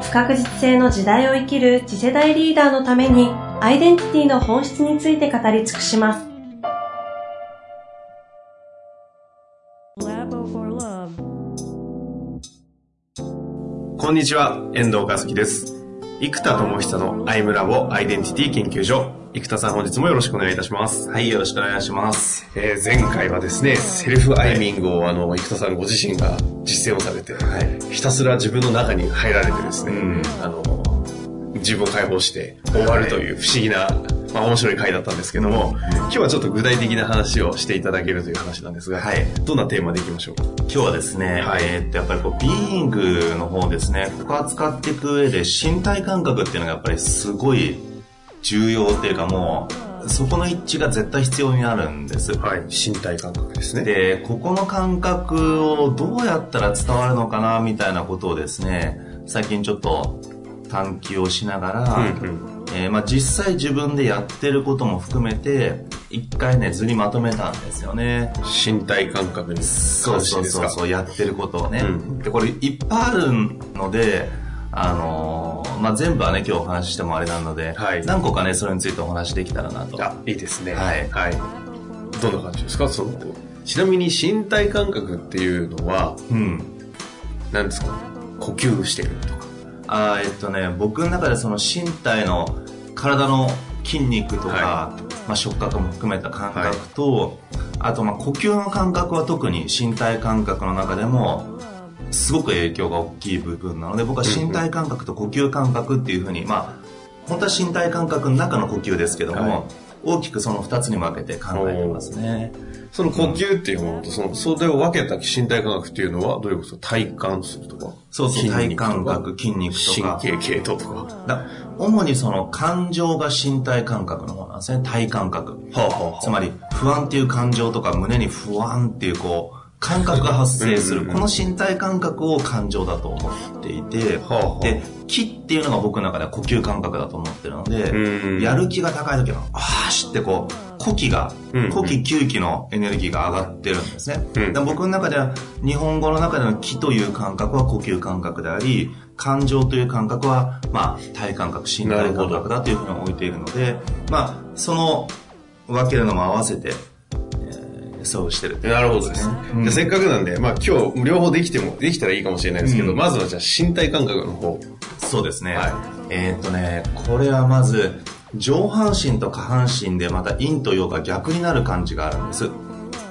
不確実性の時代を生きる次世代リーダーのためにアイデンティティの本質について語り尽くします。こんにちは、遠藤和樹です。生田智久のアイムラボアイデンティティ研究所。生田さん本日もよろしくお願いいたします。はい、よろしくお願いします。えー、前回はですね、セルフアイミングをあの、生田さんご自身が実践をされて、はい、ひたすら自分の中に入られてですね、うん、あの、自分を解放して終わるという不思議な、まあ面白い回だったんですけども、今日はちょっと具体的な話をしていただけるという話なんですが、はい、どんなテーマでいきましょうか？今日はですね、はい、えー、っとやっぱりこうビーイングの方ですね、ここ扱っていく上で身体感覚っていうのがやっぱりすごい重要っていうかもう、そこの一致が絶対必要になるんです。はい。身体感覚ですね。で、ここの感覚をどうやったら伝わるのかな、みたいなことをですね、最近ちょっと探求をしながら、うんうん。えー、まあ、実際自分でやってることも含めて一回ね図にまとめたんですよね。身体感覚にそうそうそうそうやってることをね、うん、でこれいっぱいあるのであのー、まあ、全部はね今日お話ししてもあれなので、はい、何個かねそれについてお話できたらなと。あいいですね。はい、はい、どんな感じですか？そのちなみに身体感覚っていうのは、うん、何ですか？呼吸してるとかあえっとね僕の中でその身体の体の筋肉とか、はい、まあ、触覚も含めた感覚と、はい、あとまあ呼吸の感覚は特に身体感覚の中でもすごく影響が大きい部分なので僕は身体感覚と呼吸感覚っていうふうに、まあ本当は身体感覚の中の呼吸ですけども、はい、大きくその2つに分けて考えてますね。その呼吸っていうものと、その、それを分けた身体感覚っていうのは、どういうこと？体感するとか？そうそう、体感覚、筋肉とか。神経系統とか？だ主にその感情が身体感覚の方なんですね。体感覚。はあはあはあ、つまり、不安っていう感情とか、胸に不安っていうこう、感覚が発生する。この身体感覚を感情だと思っていて、で、気っていうのが僕の中では呼吸感覚だと思ってるので、やる気が高い時は、あーしってこう、呼気が、呼気吸気のエネルギーが上がってるんですね。で僕の中では、日本語の中での気という感覚は呼吸感覚であり、感情という感覚は、まあ、体感覚、身体感覚だというふうに置いているので、まあ、その分けるのも合わせて、そうしてるなるほどです。うん、じゃせっかくなんで、まあ今日両方できても、できたらいいかもしれないですけど、うん、まずはじゃあ身体感覚の方。そうですね。はい、えー、っとね、これはまず、上半身と下半身でまた陰と陽が逆になる感じがあるんです。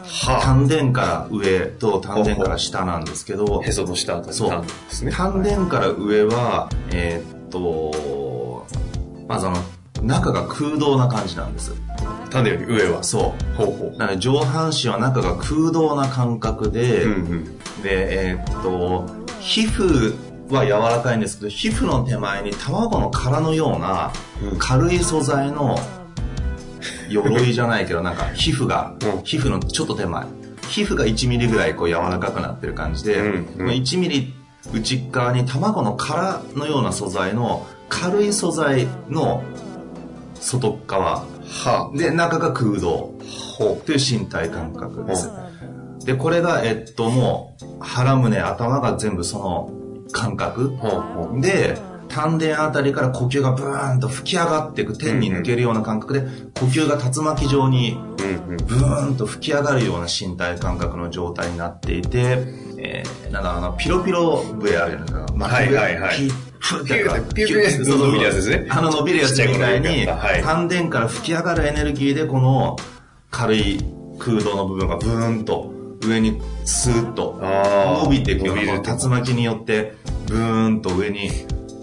はあ、丹田から上と丹田から下なんですけど、へその下とそうですね。丹田から上は、えー、っと、まずあの、中が空洞な感じなんです。種より上はそう。ほうほう。なので上半身は中が空洞な感覚で、うんうん、でえー、っと皮膚は柔らかいんですけど皮膚の手前に卵の殻のような軽い素材の鎧じゃないけど なんか皮膚が、うん、皮膚のちょっと手前。皮膚が1ミリぐらいこう柔らかくなってる感じで、うんうん、1ミリ内側に卵の殻のような素材の軽い素材の外側。はあ、で、中が空洞。という身体感覚です。で、これが、えっと、もう、腹胸、頭が全部その感覚。で、丹田あたりから呼吸がブーンと吹き上がっていく、天に抜けるような感覚で、呼吸が竜巻状にブーンと吹き上がるような身体感覚の状態になっていて、えー、なんかあの、ピロピロ笛あるじゃないですか。はいはいはい。ふってピューピュー伸びるやつですね。あの伸びるやつみたいに、丹田から吹き上がるエネルギーでこの軽い空洞の部分がブーンと上にスーッと伸びていくような、竜巻によってブーンと上に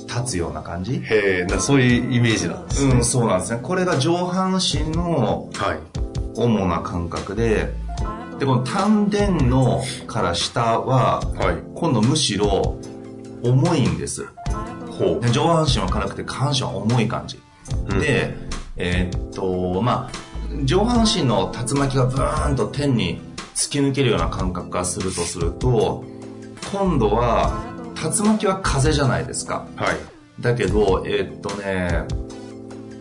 立つような感じへえ、そういうイメージなんですね。うん、そうなんですね。これが上半身の主な感覚で、で、この丹田のから下は、今度むしろ重いんです。で上半身は軽くて下半身は重い感じ。で、えーっと、まあ、上半身の竜巻がブーンと天に突き抜けるような感覚がするとすると、今度は、竜巻は風じゃないですか。はい。だけど、えーっとね、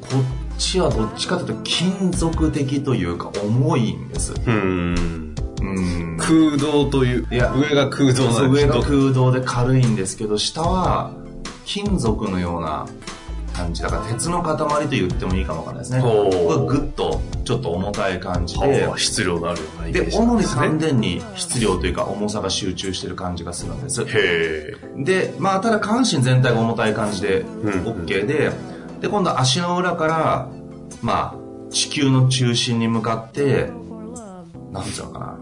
こっちはどっちかというと金属的というか重いんです。うん。うん。空洞という、いや上が空洞なんです上が空洞で軽いんですけど、下は金属のような感じ。だから鉄の塊と言ってもいいかもわかんないですね。ここがぐっとちょっと重たい感じでは、あ質量のあるようなイメーで、ジ主にですね丹田に質量というか重さが集中してる感じがするんです。へえ。で、まあ、ただ下半身全体が重たい感じでん OK で、で、今度は足の裏から、まあ、地球の中心に向かって、なんつうのかな、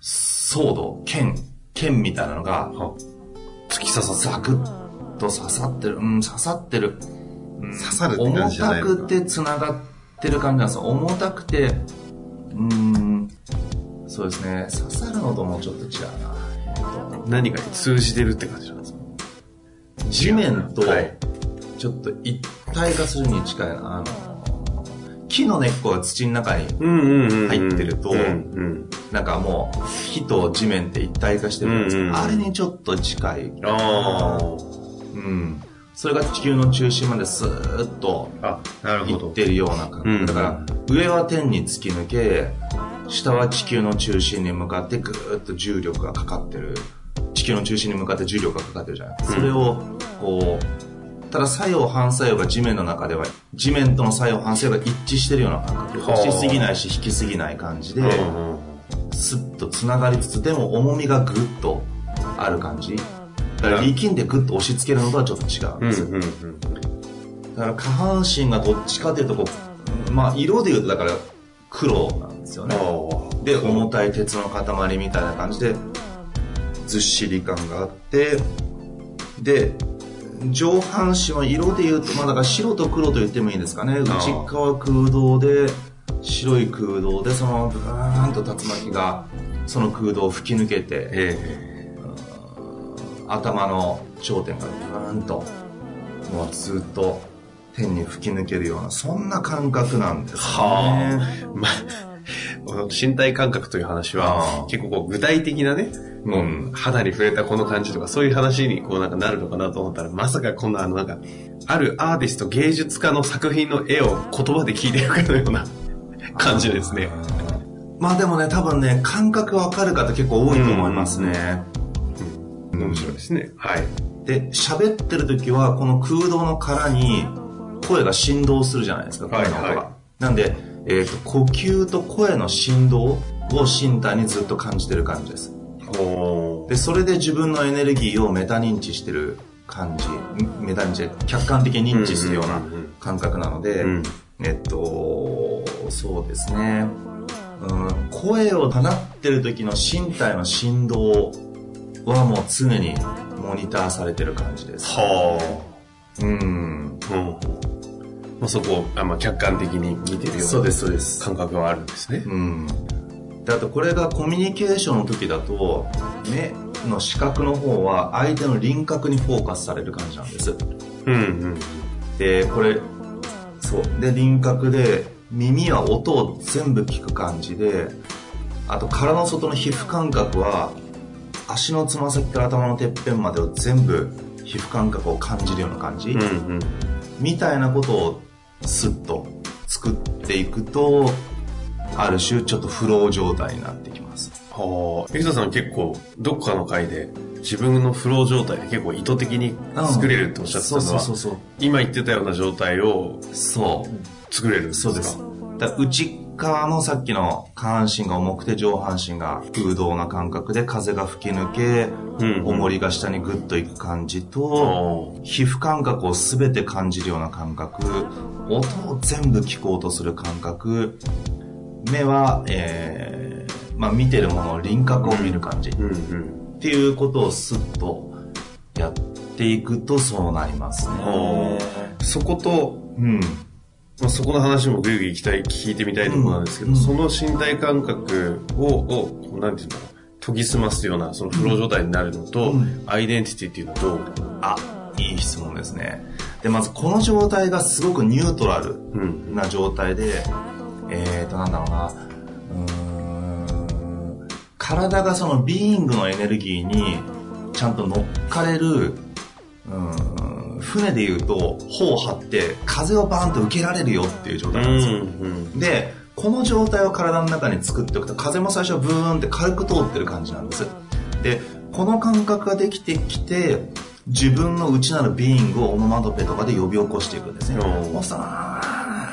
ソード、剣、剣みたいなのが、は突き刺さザクッと刺さってる。うん、刺さってる。うん刺さるって感じじゃない重たくて繋がってる感じなんですよ。重たくて、うーん、そうですね。刺さるのともちょっと違うな。えっと何かに通じてるって感じなんですか？地面とはいちょっと一体化するに近いな。あの、木の根っこが土の中に。入ってると。なんかもう、木と地面って一体化してるじゃないですか。うんうんあれにちょっと近い。あうん。それが地球の中心までスーッとあ。あ、なるほど。行ってるような感覚。うんだから、上は天に突き抜け、下は地球の中心に向かってぐーっと重力がかかってる。地球の中心に向かって重力がかかってるじゃない。それを、こう、ただ作用反作用が地面の中では、地面との作用反作用が一致してるような感覚。はあ押しすぎないし引きすぎない感じで、うんうんスッと繋がりつつ、でも重みがぐっとある感じ。だから力んでぐっと押し付けるのとはちょっと違うんです。うんうんうん。だから下半身がどっちかというとこう、まあ色で言うとだから黒なんですよね。あで、重たい鉄の塊みたいな感じで、ずっしり感があって、で、上半身は色で言うと、まあだから白と黒と言ってもいいですかね。内側空洞で、白い空洞で、そのブーンと竜巻が、その空洞を吹き抜けて、え頭の頂点がブーンと、もうずっと天に吹き抜けるような、そんな感覚なんですね。はえまあ、身体感覚という話あはー、結構こう具体的なね、うんもう肌に触れたこの感じとか、そういう話にこうなんかなるのかなと思ったら、まさかこんなあのなんか、あるアーティスト、芸術家の作品の絵を言葉で聞いてるかのような 感じですね。まあでもね、多分ね、感覚わかる方結構多いと思いますね。面白いですね。はい。で、喋ってる時は、この空洞の殻に声が振動するじゃないですか、声の音が。はいはいなんで、えっ、と、呼吸と声の振動を身体にずっと感じてる感じです。おで、それで自分のエネルギーをメタ認知してる感じ、メタ認知、客観的に認知するような感覚なので、うんえっと、そうですね。うん、声を放ってる時の身体の振動はもう常にモニターされてる感じです。はうん。あ。うん。まあ、そこを、あまあ、客観的に見てるよそううなです、そうです。感覚があるんですね。うん。であとこれがコミュニケーションの時だと、目の視覚の方は相手の輪郭にフォーカスされる感じなんです。うんうん。で、これ、そう。で、輪郭で、耳は音を全部聞く感じで、あと殻の外の皮膚感覚は、足のつま先から頭のてっぺんまでを全部皮膚感覚を感じるような感じ、うんうん。みたいなことをスッと作っていくと、ある種ちょっとフロー状態になってきます。はあ。エクタさん結構、どっかの回で、自分のフロー状態で結構意図的に作れるっておっしゃってたのは、そうそうそう今言ってたような状態をそう。作れるそうです。だから内側のさっきの下半身が重くて上半身が空洞な感覚で風が吹き抜け、うんうん重りが下にグッといく感じと、お皮膚感覚を全て感じるような感覚、音を全部聞こうとする感覚、目は、えー、まあ見てるもの、輪郭を見る感じ。うんうん。っていうことをスッとやっていくとそうなりますね。そこと、うん。まあ、そこの話もぐいぐい聞きたい、聞いてみたいところなんですけど、うん。その身体感覚を、を、なんていうんだろう、研ぎ澄ますような、そのフロー状態になるのと、うん。アイデンティティっていうのと、あ、いい質問ですね。で、まずこの状態がすごくニュートラルな状態で、うん、えーと、なんだろうな、うん、体がそのビーイングのエネルギーにちゃんと乗っかれる、うん、船で言うと、帆を張って風をバーンと受けられるよっていう状態なんですよ。うんうん、で、この状態を体の中に作っておくと、風も最初はブーンって軽く通ってる感じなんです。で、この感覚ができてきて、自分の内なるビーイングをオノマトペとかで呼び起こしていくんですね。もさ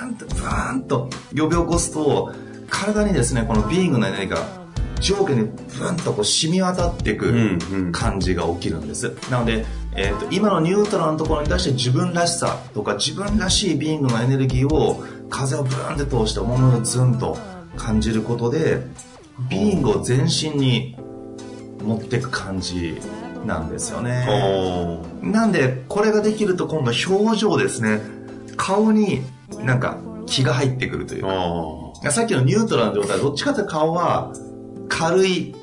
ーんと、ブーンと呼び起こすと、体にですね、このビーイングのエネルギーが上下にブンとこう染み渡っていく感じが起きるんです。うんうん、なので、えーと、今のニュートラルのところに対して自分らしさとか自分らしいビングのエネルギーを風をブーンって通して重みをズンと感じることでビーイングを全身に持っていく感じなんですよね。なんで、これができると今度表情ですね。顔になんか気が入ってくるというか。さっきのニュートラルな状態、どっちかというと顔は軽い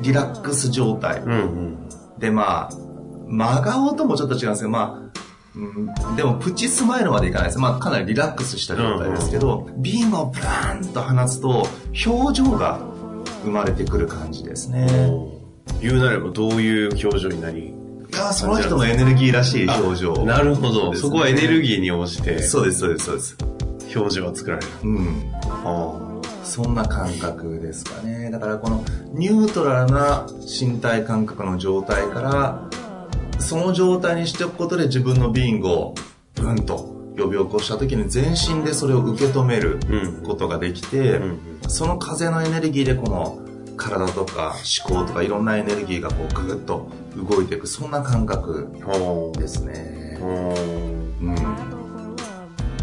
リラックス状態。うんうん、で、まあ、真顔ともちょっと違うんですけど、まあ、うん、でもプチスマイルまでいかないです。まあかなりリラックスした状態ですけど、うんうん、ビームをブラーンと放つと表情が生まれてくる感じですね。言うなればどういう表情になりいやその人のエネルギーらしい表情、ね、なるほど、そこはエネルギーに応じてそうですそうですそうです。表情は作られる。うん。そんな感覚ですかね。だからこのニュートラルな身体感覚の状態からその状態にしておくことで自分のビングをブンと呼び起こした時に全身でそれを受け止めることができて、うんうん、その風のエネルギーでこの体とか思考とかいろんなエネルギーがこうグッと動いていくそんな感覚ですね。うん、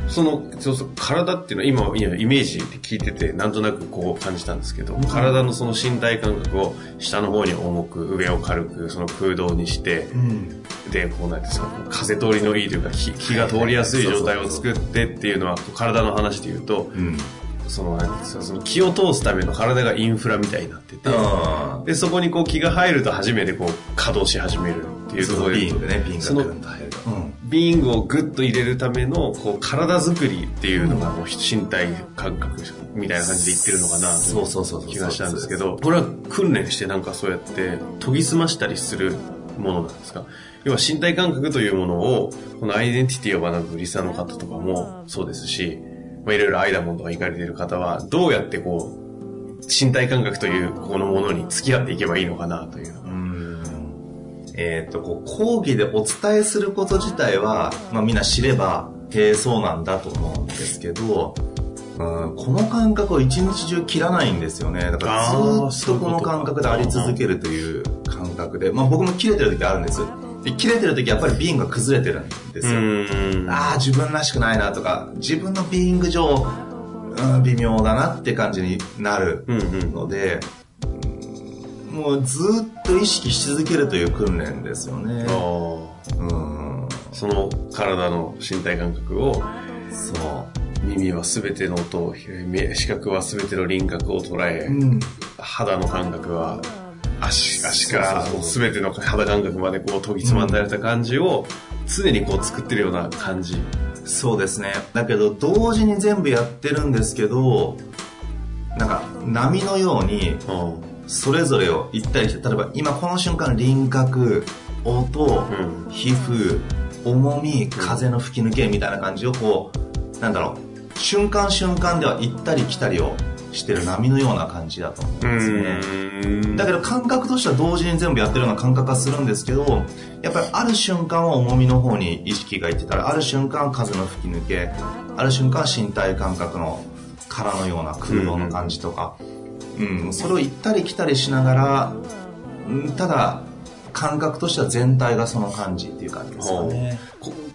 そのそうそう体っていうのは今イメージで聞いててなんとなくこう感じたんですけど、うん、体のその身体感覚を下の方に重く上を軽くその空洞にして、うん、でこうなんですか風通りのいいというか気気が通りやすい状態を作ってっていうのは体の話で言うと、うん。そのその気を通すための体がインフラみたいになっててでそこにこう気が入ると初めてこう稼働し始めるっていうところでビーングねビーングがグッと入ると、うん、ビーングをグッと入れるためのこう体作りっていうのがもう身体感覚みたいな感じで言ってるのかなという気がしたんですけどこれは訓練してなんかそうやって研ぎ澄ましたりするものなんですか？要は身体感覚というものをこのアイデンティティを学ぶリサの方とかもそうですしまあ、いろいろアイダモンとか行かれている方は、どうやってこう、身体感覚というこのものに付き合っていけばいいのかなというのが。えっ、ー、と、こう、講義でお伝えすること自体は、まあみんな知れば、へえ、そうなんだと思うんですけど、うん、この感覚を一日中切らないんですよね。だからずっとこの感覚であり続けるという感覚で、まあ僕も切れてる時あるんです。で切れてる時やっぱりビーンが崩れてるんですよ。ああ、自分らしくないなとか、自分のビーイング上、うん、微妙だなって感じになるので、うんうん、もうずっと意識し続けるという訓練ですよね。うん、その体の身体感覚を、そう。耳は全ての音視覚は全ての輪郭を捉え、うん、肌の感覚は足、足から全ての肌感覚までこう研ぎ澄まされた感じを常にこう作ってるような感じ。そうですね。だけど同時に全部やってるんですけど、なんか波のように、それぞれを行ったりして、例えば今この瞬間輪郭、音、うん、皮膚、重み、風の吹き抜けみたいな感じをこう、なんだろう、瞬間瞬間では行ったり来たりをしてる波のような感じだと思うんですね。だけど感覚としては同時に全部やってるような感覚がするんですけど、やっぱりある瞬間は重みの方に意識がいってたら、ある瞬間風の吹き抜け、ある瞬間身体感覚の殻のような空洞の感じとか、うん、うん、それを行ったり来たりしながら、ただ、感覚としては全体がその感じっていう感じですかね。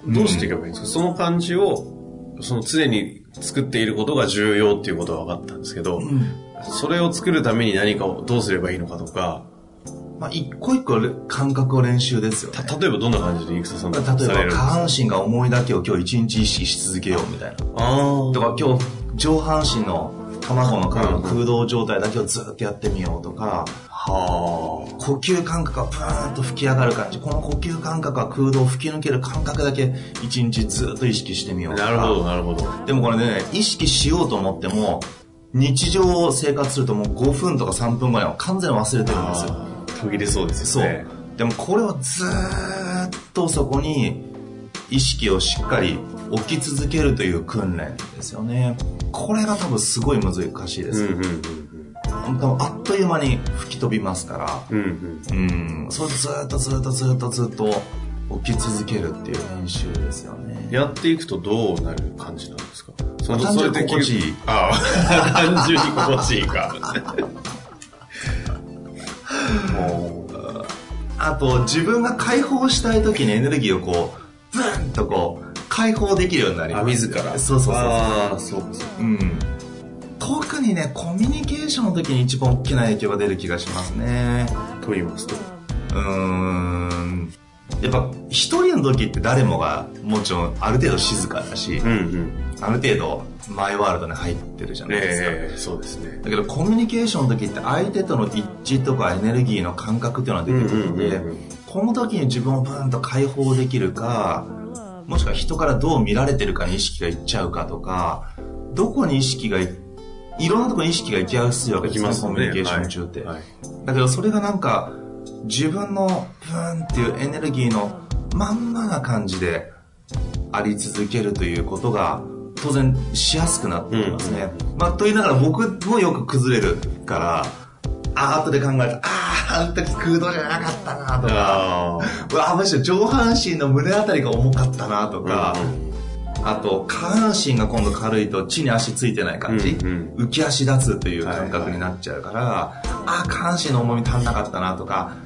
どうしていけばいいんですか、その感じを、その常に作っていることが重要っていうことは分かったんですけど、うん、それを作るために何かをどうすればいいのかとか、まあ、一個一個感覚を練習ですよ、ね、例えばどんな感じで生田さん例えば下半身が重いだけを今日一日意識し続けようみたいな。ああ。とか今日上半身の卵の空洞状態だけをずっとやってみようとか、はあ。呼吸感覚がプーンと吹き上がる感じ。この呼吸感覚が空洞を吹き抜ける感覚だけ一日ずっと意識してみようなるほど、なるほど。でもこれね、意識しようと思っても、日常生活するともう5分とか3分後には完全に忘れてるんですよ。途切れそうですよね。そう。でもこれをずーっとそこに意識をしっかり置き続けるという訓練ですよね。これが多分すごい難しいです。うんうんうん多分あっという間に吹き飛びますから、うん、うん、それずっとずっとずっとずっと起き続けるっていう練習ですよね。やっていくとどうなる感じなんですか？その単純に心地いい。ああ、単純に心地いいか。あと、自分が解放したい時にエネルギーをこう、ブンとこう、解放できるようになります。あ、自ら。そうそうそう。ああ、そうそう。うん。特にね、コミュニケーションの時に一番大きな影響が出る気がしますね。と言いますとうーん。やっぱ、一人の時って誰もが、もちろん、ある程度静かだし、うんうん、ある程度、マイワールドに入ってるじゃないですか。えー、そうですね。だけど、コミュニケーションの時って相手との一致とかエネルギーの感覚っていうのが出てくるので、この時に自分をブーンと解放できるか、もしくは人からどう見られてるかに意識がいっちゃうかとか、どこに意識がいいろんなところに意識が行きやすいわけですね、ね。コミュニケーション中って。はい。はい、だけどそれがなんか、自分のブーンっていうエネルギーのまんまな感じであり続けるということが当然しやすくなっていますね。うん、まあ、と言いながら僕もよく崩れるから、あ後で考えたああ、あの時空洞じゃなかったなとか、うわ、むしろ上半身の胸あたりが重かったなとか、うん、あと、下半身が今度軽いと地に足ついてない感じ、うんうん、浮き足立つという感覚になっちゃうから、はいはい、ああ、下半身の重み足んなかったなとか、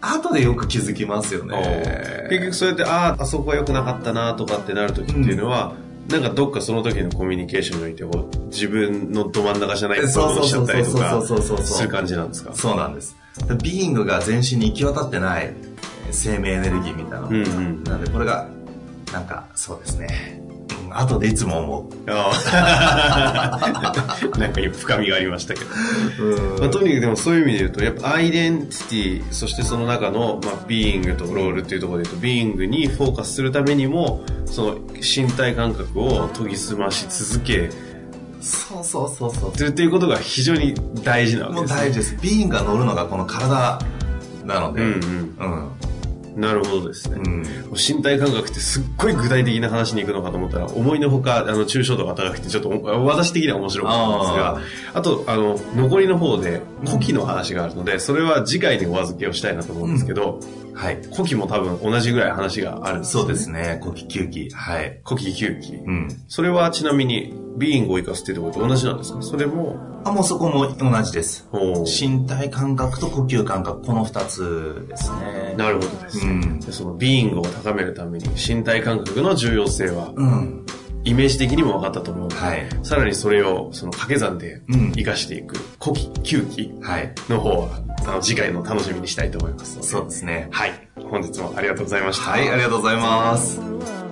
後でよく気づきますよね。結局そうやって、ああ、あそこは良くなかったなとかってなる時っていうのは、うん、なんかどっかその時のコミュニケーションにおいて自分のど真ん中じゃないことをしちゃったりとかする感じなんですか？そうなんです。ビーイングが全身に行き渡ってない生命エネルギーみたいな。うんうん、なのでこれが、なんかそうですね。後でいつも思う。なんか深みがありましたけど。まあ、とにかくでもそういう意味で言うと、やっぱアイデンティティ、そしてその中の、まあ、ビーイングとロールっていうところで言うと、ビーイングにフォーカスするためにも、その身体感覚を研ぎ澄まし続け、そうそうそうそう。っていうことが非常に大事なわけです、ね。もう大事です。ビーイングが乗るのがこの体なので、うん、うん、うんなるほどですね、うん、身体感覚ってすっごい具体的な話に行くのかと思ったら思いのほかあの抽象度が高くてちょっと私的には面白かったんですがあとあの残りの方で古希の話があるのでそれは次回にお預けをしたいなと思うんですけど、うん、はい、古希も多分同じぐらい話があるんです、ね、そうですね。古希9期はい。古希9期、うん、それはちなみにビーイングを生かすっていうところと同じなんですか？それも。あ、もうそこも同じです。身体感覚と呼吸感覚、この二つですね。なるほどです。うん、そのビーイングを高めるために身体感覚の重要性は、うん、イメージ的にも分かったと思うので、はい、さらにそれをその掛け算で生かしていく古希、9期の方は、あの次回の楽しみにしたいと思います。そうですね。はい。本日もありがとうございました。はい、ありがとうございます。